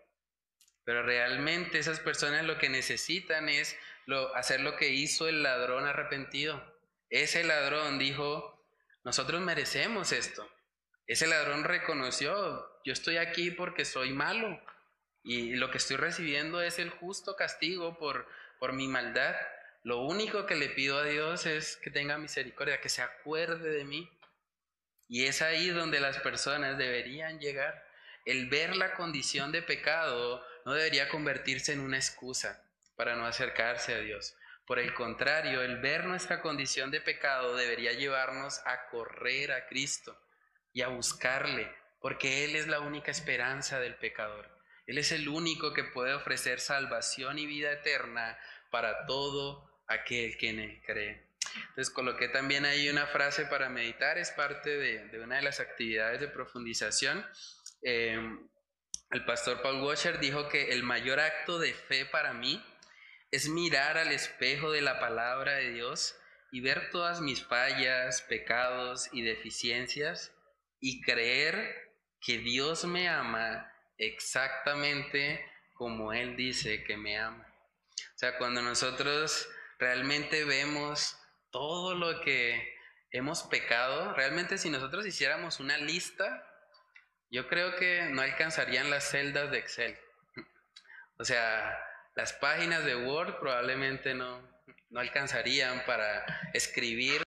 Pero realmente esas personas lo que necesitan es lo, hacer lo que hizo el ladrón arrepentido. Ese ladrón dijo, nosotros merecemos esto. Ese ladrón reconoció, yo estoy aquí porque soy malo y lo que estoy recibiendo es el justo castigo por, por mi maldad. Lo único que le pido a Dios es que tenga misericordia, que se acuerde de mí. Y es ahí donde las personas deberían llegar. El ver la condición de pecado no debería convertirse en una excusa para no acercarse a Dios. Por el contrario, el ver nuestra condición de pecado debería llevarnos a correr a Cristo y a buscarle, porque Él es la única esperanza del pecador. Él es el único que puede ofrecer salvación y vida eterna para todo aquel que en Él cree. Entonces coloqué también ahí una frase para meditar, es parte de, una de las actividades de profundización. Em, el pastor Paul Washer dijo que el mayor acto de fe para mí es mirar al espejo de la palabra de Dios y ver todas mis fallas, pecados y deficiencias y creer que Dios me ama exactamente como Él dice que me ama. O sea, cuando nosotros realmente vemos todo lo que hemos pecado, realmente si nosotros hiciéramos una lista, yo creo que no alcanzarían las celdas de Excel. O sea, las páginas de Word probablemente no, no alcanzarían para escribir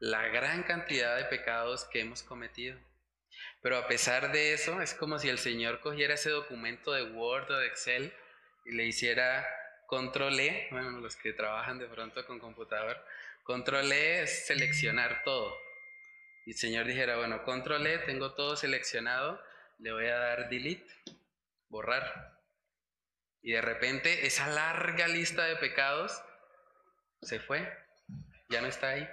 la gran cantidad de pecados que hemos cometido. Pero a pesar de eso, es como si el Señor cogiera ese documento de Word o de Excel y le hiciera control E, bueno, los que trabajan de pronto con computador, control E es seleccionar todo. Y el Señor dijera, bueno, control E, tengo todo seleccionado, le voy a dar delete, borrar. Y de repente esa larga lista de pecados se fue, ya no está ahí.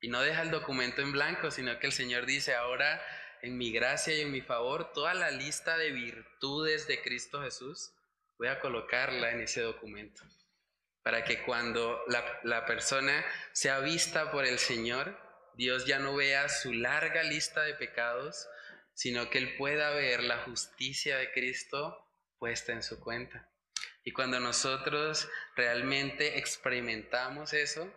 Y no deja el documento en blanco, sino que el Señor dice, ahora en mi gracia y en mi favor, toda la lista de virtudes de Cristo Jesús, voy a colocarla en ese documento. Para que cuando la, la persona sea vista por el Señor, Dios ya no vea su larga lista de pecados, sino que Él pueda ver la justicia de Cristo puesta en su cuenta. Y cuando nosotros realmente experimentamos eso,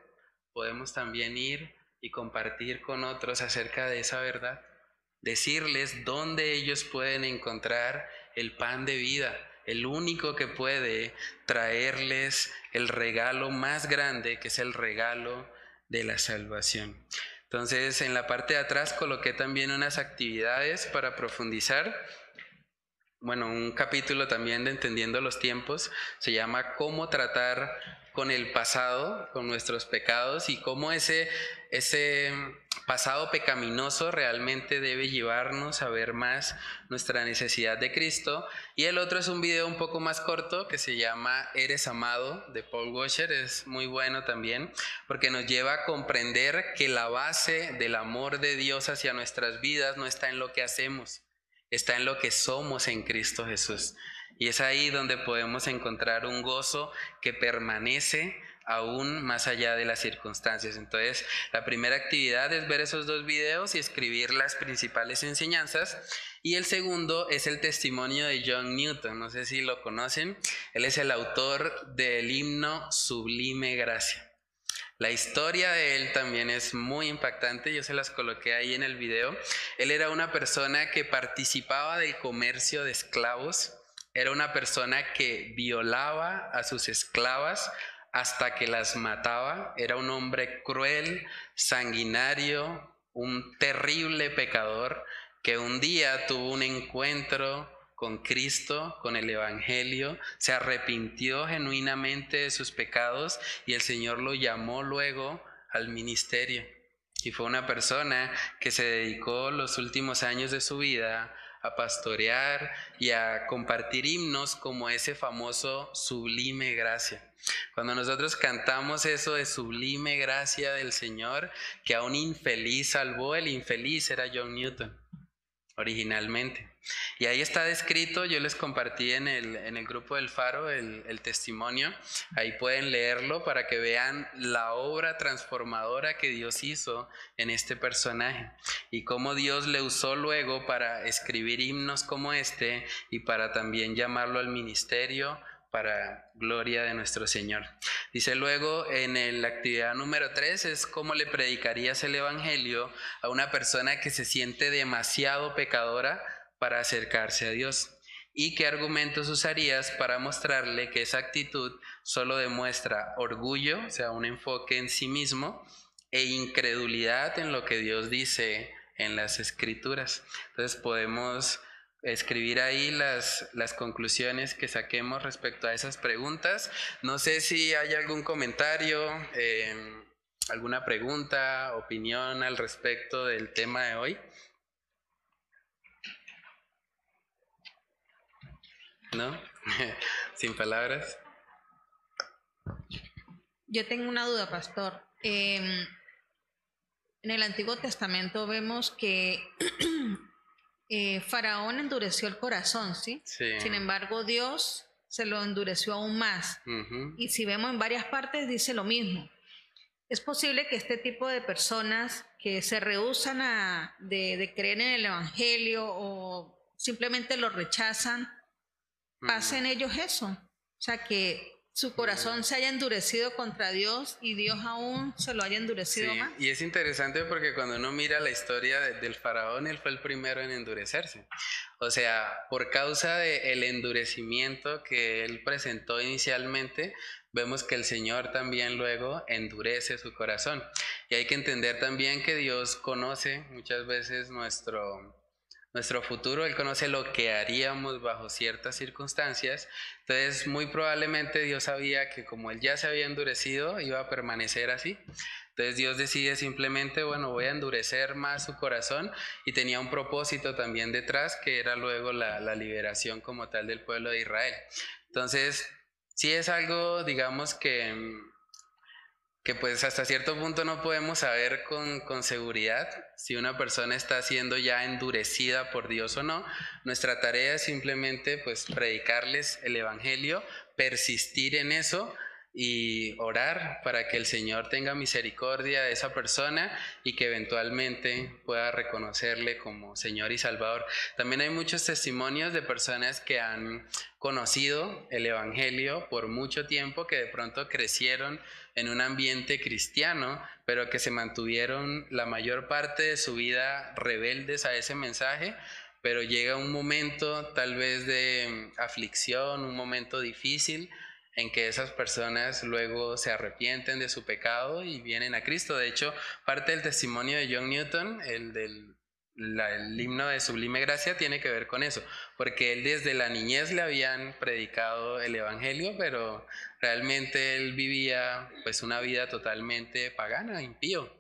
podemos también ir y compartir con otros acerca de esa verdad, decirles dónde ellos pueden encontrar el pan de vida, el único que puede traerles el regalo más grande, que es el regalo de la salvación. Entonces, en la parte de atrás coloqué también unas actividades para profundizar bueno, un capítulo también de Entendiendo los Tiempos, se llama Cómo tratar con el pasado, con nuestros pecados y cómo ese, ese pasado pecaminoso realmente debe llevarnos a ver más nuestra necesidad de Cristo. Y el otro es un video un poco más corto que se llama Eres amado de Paul Washer, es muy bueno también porque nos lleva a comprender que la base del amor de Dios hacia nuestras vidas no está en lo que hacemos está en lo que somos en Cristo Jesús. Y es ahí donde podemos encontrar un gozo que permanece aún más allá de las circunstancias. Entonces, la primera actividad es ver esos dos videos y escribir las principales enseñanzas. Y el segundo es el testimonio de John Newton. No sé si lo conocen. Él es el autor del himno Sublime Gracia. La historia de él también es muy impactante, yo se las coloqué ahí en el video. Él era una persona que participaba del comercio de esclavos, era una persona que violaba a sus esclavas hasta que las mataba, era un hombre cruel, sanguinario, un terrible pecador que un día tuvo un encuentro con Cristo, con el Evangelio, se arrepintió genuinamente de sus pecados y el Señor lo llamó luego al ministerio. Y fue una persona que se dedicó los últimos años de su vida a pastorear y a compartir himnos como ese famoso sublime gracia. Cuando nosotros cantamos eso de sublime gracia del Señor, que a un infeliz salvó, el infeliz era John Newton originalmente. Y ahí está descrito, yo les compartí en el, en el grupo del Faro el, el, testimonio, ahí pueden leerlo para que vean la obra transformadora que Dios hizo en este personaje y cómo Dios le usó luego para escribir himnos como este y para también llamarlo al ministerio para gloria de nuestro Señor. Dice luego en la actividad número 3 es cómo le predicarías el Evangelio a una persona que se siente demasiado pecadora para acercarse a Dios. ¿Y qué argumentos usarías para mostrarle que esa actitud solo demuestra orgullo, o sea, un enfoque en sí mismo, e incredulidad en lo que Dios dice en las escrituras? Entonces podemos escribir ahí las, las conclusiones que saquemos respecto a esas preguntas. No sé si hay algún comentario, em, alguna pregunta, opinión al respecto del tema de hoy. ¿No? (laughs) Sin palabras. Yo tengo una duda, pastor. Em, en el Antiguo Testamento vemos que (clears throat) eh, Faraón endureció el corazón, ¿sí? Sí. Sin embargo, Dios se lo endureció aún más. Y si vemos en varias partes, dice lo mismo. Es posible que este tipo de personas que se rehusan a, de, de creer en el Evangelio o simplemente lo rechazan, pasa en ellos eso. O sea, que su corazón se haya endurecido contra Dios y Dios aún se lo haya endurecido Sí, más. y es interesante porque cuando uno mira la historia de- del faraón, él fue el primero en endurecerse. O sea, por causa del endurecimiento que él presentó inicialmente, vemos que el Señor también luego endurece su corazón. Y hay que entender también que Dios conoce muchas veces nuestro, nuestro futuro, Él conoce lo que haríamos bajo ciertas circunstancias. Entonces, muy probablemente Dios sabía que como Él ya se había endurecido, iba a permanecer así. Entonces Dios decide simplemente, bueno, voy a endurecer más su corazón y tenía un propósito también detrás, que era luego la, liberación como tal del pueblo de Israel. Entonces, sí es algo, digamos, que, mm, que pues hasta cierto punto no podemos saber con, con seguridad si una persona está siendo ya endurecida por Dios o no. Nuestra tarea es simplemente pues predicarles el Evangelio, persistir en eso y orar para que el Señor tenga misericordia de esa persona y que eventualmente pueda reconocerle como Señor y Salvador. También hay muchos testimonios de personas que han conocido el Evangelio por mucho tiempo, que de pronto crecieron en un ambiente cristiano, pero que se mantuvieron la mayor parte de su vida rebeldes a ese mensaje, pero llega un momento tal vez de aflicción, un momento difícil en que esas personas luego se arrepienten de su pecado y vienen a Cristo. De hecho, parte del testimonio de John Newton, el del el himno de Sublime Gracia, tiene que ver con eso, porque él desde la niñez le habían predicado el Evangelio, pero realmente él vivía pues una vida totalmente pagana, impío.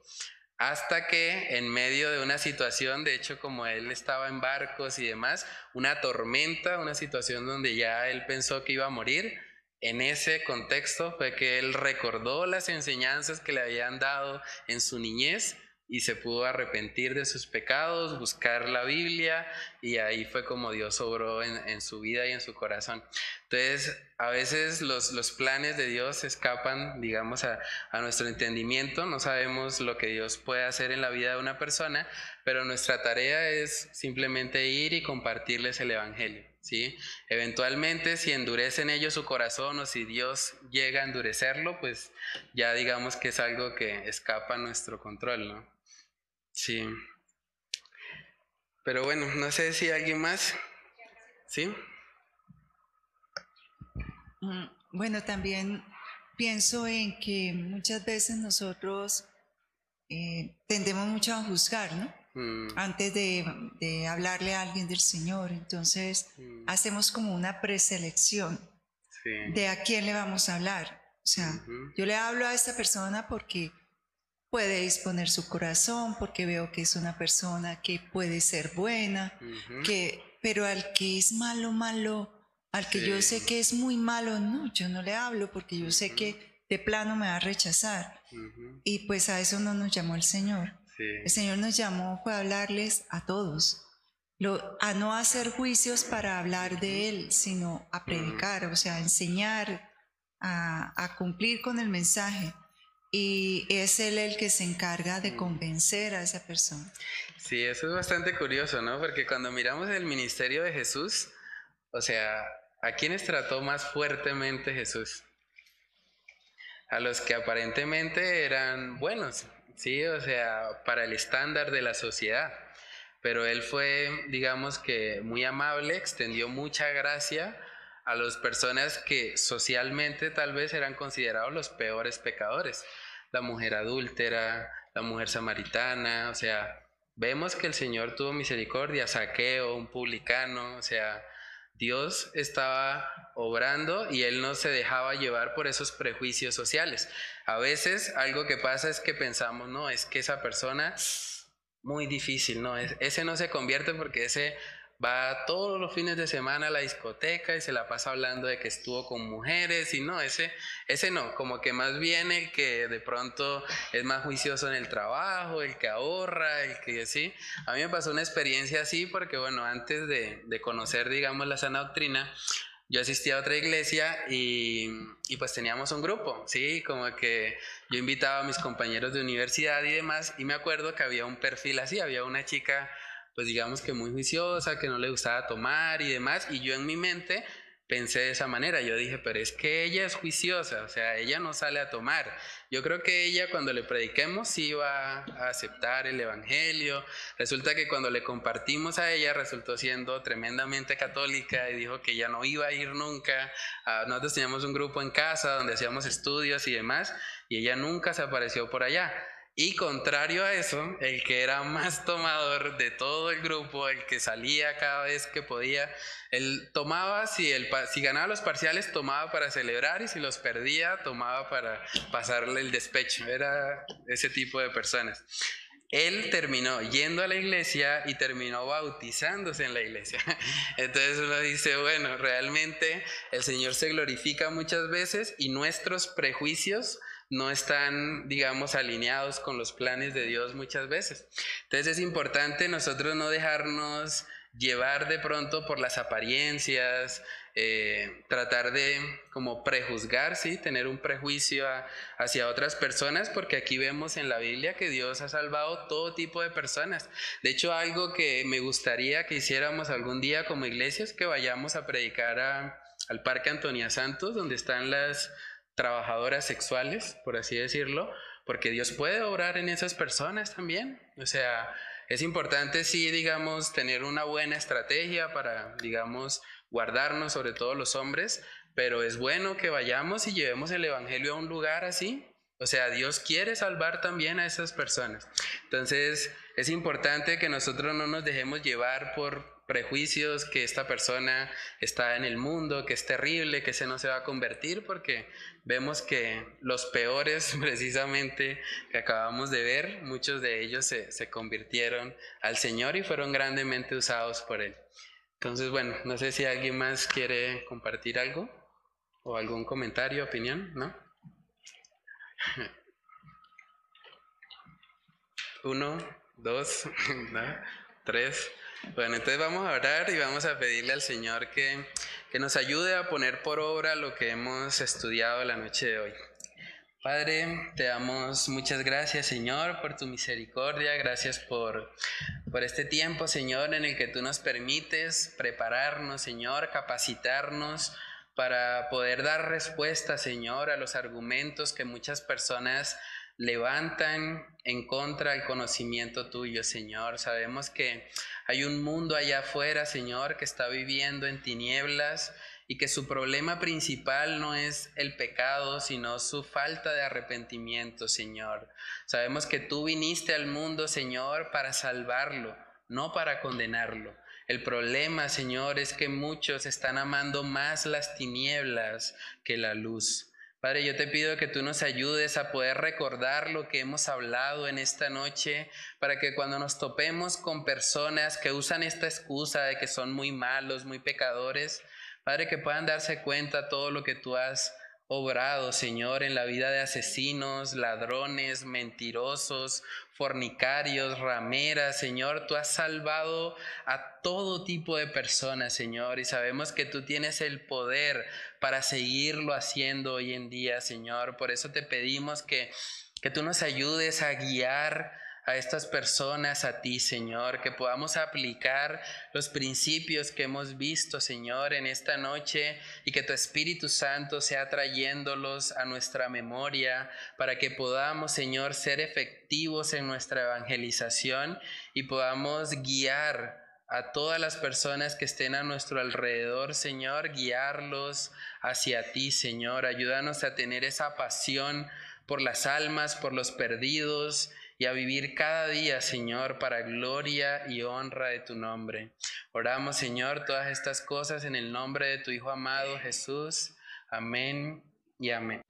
Hasta que en medio de una situación, de hecho como él estaba en barcos y demás, una tormenta, una situación donde ya él pensó que iba a morir, en ese contexto fue que él recordó las enseñanzas que le habían dado en su niñez y se pudo arrepentir de sus pecados, buscar la Biblia y ahí fue como Dios obró en, en su vida y en su corazón. Entonces, a veces los, los planes de Dios escapan, digamos, a, a nuestro entendimiento, no sabemos lo que Dios puede hacer en la vida de una persona, pero nuestra tarea es simplemente ir y compartirles el Evangelio. ¿Sí? Eventualmente, si endurecen ellos su corazón o si Dios llega a endurecerlo, pues ya digamos que es algo que escapa a nuestro control, ¿no? Sí. Pero bueno, no sé si alguien más. ¿Sí? Mm, Bueno, también pienso en que muchas veces nosotros eh, tendemos mucho a juzgar, ¿no? Mm, Antes de, de hablarle a alguien del Señor. Entonces, mm, hacemos como una preselección sí. de a quién le vamos a hablar. O sea, Ujú. yo le hablo a esta persona porque puede disponer su corazón, porque veo que es una persona que puede ser buena, Ujú. que, pero al que es malo, malo, al que yo Sí. sé que es muy malo, no, yo no le hablo porque yo sé Ujú. que de plano me va a rechazar. Y pues a eso no nos llamó el Señor. El. Señor nos llamó fue a hablarles a todos, Lo- a no hacer juicios para hablar de Él, sino a predicar, o sea, a enseñar, a, a cumplir con el mensaje. Y es Él el que se encarga de Mm. convencer a esa persona. Sí, eso es bastante curioso, ¿no? Porque cuando miramos el ministerio de Jesús, o sea, ¿a quiénes trató más fuertemente Jesús? A los que aparentemente eran buenos, ¿sí? O sea, para el estándar de la sociedad. Pero él fue, digamos que, muy amable, extendió mucha gracia a las personas que socialmente tal vez eran considerados los peores pecadores. La mujer adúltera, la mujer samaritana, o sea, vemos que el Señor tuvo misericordia, saqueo, un publicano, o sea, Dios estaba obrando y Él no se dejaba llevar por esos prejuicios sociales. A veces algo que pasa es que pensamos, no, es que esa persona, muy difícil, no, es- ese no se convierte porque ese va todos los fines de semana a la discoteca y se la pasa hablando de que estuvo con mujeres y no, ese, ese no, como que más bien el que de pronto es más juicioso en el trabajo, el que ahorra, el que sí. A mí me pasó una experiencia así porque bueno, antes de, de conocer digamos la sana doctrina, yo asistía a otra iglesia y, y, pues teníamos un grupo, ¿sí? Como que yo invitaba a mis compañeros de universidad y demás y me acuerdo que había un perfil así, había una chica pues digamos que muy juiciosa, que no le gustaba tomar y demás, y yo en mi mente pensé de esa manera, yo dije, pero es que ella es juiciosa, o sea, ella no sale a tomar. Yo creo que ella cuando le prediquemos sí iba a aceptar el Evangelio. Resulta que cuando le compartimos a ella resultó siendo tremendamente católica y dijo que ella no iba a ir nunca. Ah, nosotros teníamos un grupo en casa donde hacíamos estudios y demás, y ella nunca se apareció por allá. Y contrario a eso, el que era más tomador de todo el grupo, el que salía cada vez que podía, él tomaba, si, ganaba los parciales, tomaba para celebrar y si los perdía, tomaba para pasarle el despecho. Era ese tipo de personas. Él terminó yendo a la iglesia y terminó bautizándose en la iglesia. (laughs) Entonces uno dice, bueno, realmente el Señor se glorifica muchas veces y nuestros prejuicios no están, digamos, alineados con los planes de Dios muchas veces. Entonces es importante nosotros no dejarnos llevar de pronto por las apariencias, eh, tratar de como prejuzgar, ¿sí? tener un prejuicio hacia otras personas, porque aquí vemos en la Biblia que Dios ha salvado todo tipo de personas. De hecho, algo que me gustaría que hiciéramos algún día como iglesia es que vayamos a predicar al Parque Antonia Santos, donde están las trabajadoras sexuales, por así decirlo, porque Dios puede obrar en esas personas también. O sea, es importante sí, digamos, tener una buena estrategia para, digamos, guardarnos, sobre todo los hombres, pero es bueno que vayamos y llevemos el Evangelio a un lugar así. O sea, Dios quiere salvar también a esas personas. Entonces, es importante que nosotros no nos dejemos llevar por prejuicios, que esta persona está en el mundo, que es terrible, que ese no se va a convertir, porque vemos que los peores (laughs) precisamente que acabamos de ver, muchos de ellos se, se convirtieron al Señor y fueron grandemente usados por Él. Entonces, bueno, no sé si alguien más quiere compartir algo o algún comentario, opinión, ¿no? (laughs) Uno, dos, (laughs) tres. Bueno, entonces vamos a orar y vamos a pedirle al Señor que, que nos ayude a poner por obra lo que hemos estudiado la noche de hoy. Padre, te damos muchas gracias, Señor, por tu misericordia. Gracias por, por este tiempo, Señor, en el que tú nos permites prepararnos, Señor, capacitarnos para poder dar respuesta, Señor, a los argumentos que muchas personas levantan en contra del conocimiento tuyo, Señor. Sabemos que hay un mundo allá afuera, Señor, que está viviendo en tinieblas y que su problema principal no es el pecado, sino su falta de arrepentimiento, Señor. Sabemos que tú viniste al mundo, Señor, para salvarlo, no para condenarlo. El problema, Señor, es que muchos están amando más las tinieblas que la luz. Padre, yo te pido que tú nos ayudes a poder recordar lo que hemos hablado en esta noche, para que cuando nos topemos con personas que usan esta excusa de que son muy malos, muy pecadores, Padre, que puedan darse cuenta todo lo que tú has obrado, Señor, en la vida de asesinos, ladrones, mentirosos, fornicarios, rameras, Señor, tú has salvado a todo tipo de personas, Señor, y sabemos que tú tienes el poder para seguirlo haciendo hoy en día, Señor. Por eso te pedimos que, que tú nos ayudes a guiar a estas personas a ti, Señor, que podamos aplicar los principios que hemos visto, Señor, en esta noche y que tu Espíritu Santo sea trayéndolos a nuestra memoria para que podamos, Señor, ser efectivos en nuestra evangelización y podamos guiar a todas las personas que estén a nuestro alrededor, Señor, guiarlos hacia ti, Señor. Ayúdanos a tener esa pasión por las almas, por los perdidos y a vivir cada día, Señor, para gloria y honra de tu nombre. Oramos, Señor, todas estas cosas en el nombre de tu Hijo amado Jesús. Amén y amén.